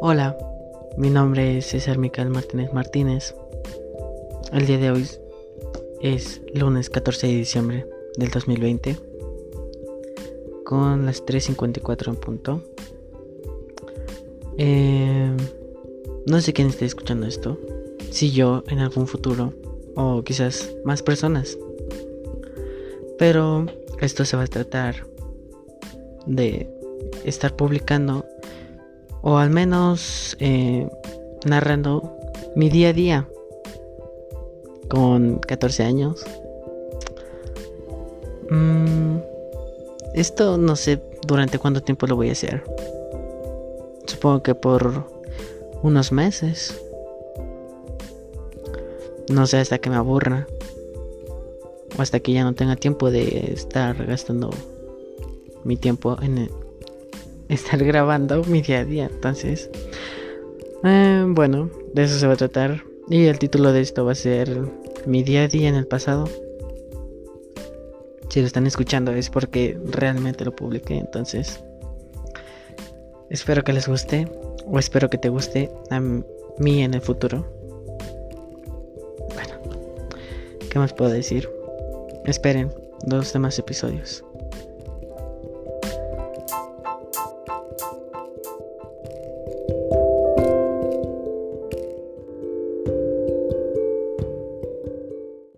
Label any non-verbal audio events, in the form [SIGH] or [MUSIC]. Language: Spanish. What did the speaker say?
Hola, mi nombre es César Micael Martínez Martínez. El día de hoy es lunes 14 de diciembre del 2020 con las 3.54 en punto. Eh, no sé quién esté escuchando esto, si yo en algún futuro o quizás más personas. Pero esto se va a tratar de estar publicando o al menos eh, narrando mi día a día con 14 años. Mm, esto no sé durante cuánto tiempo lo voy a hacer. Supongo que por unos meses. No sé hasta que me aburra. O hasta que ya no tenga tiempo de estar gastando mi tiempo en, [LAUGHS] estar grabando mi día a día. Entonces, eh, bueno, de eso se va a tratar. Y el título de esto va a ser Mi día a día en el pasado. Si lo están escuchando es porque realmente lo publiqué. Entonces, Espero que les guste o espero que te guste a mí en el futuro. Bueno, ¿qué más puedo decir? Esperen dos demás episodios.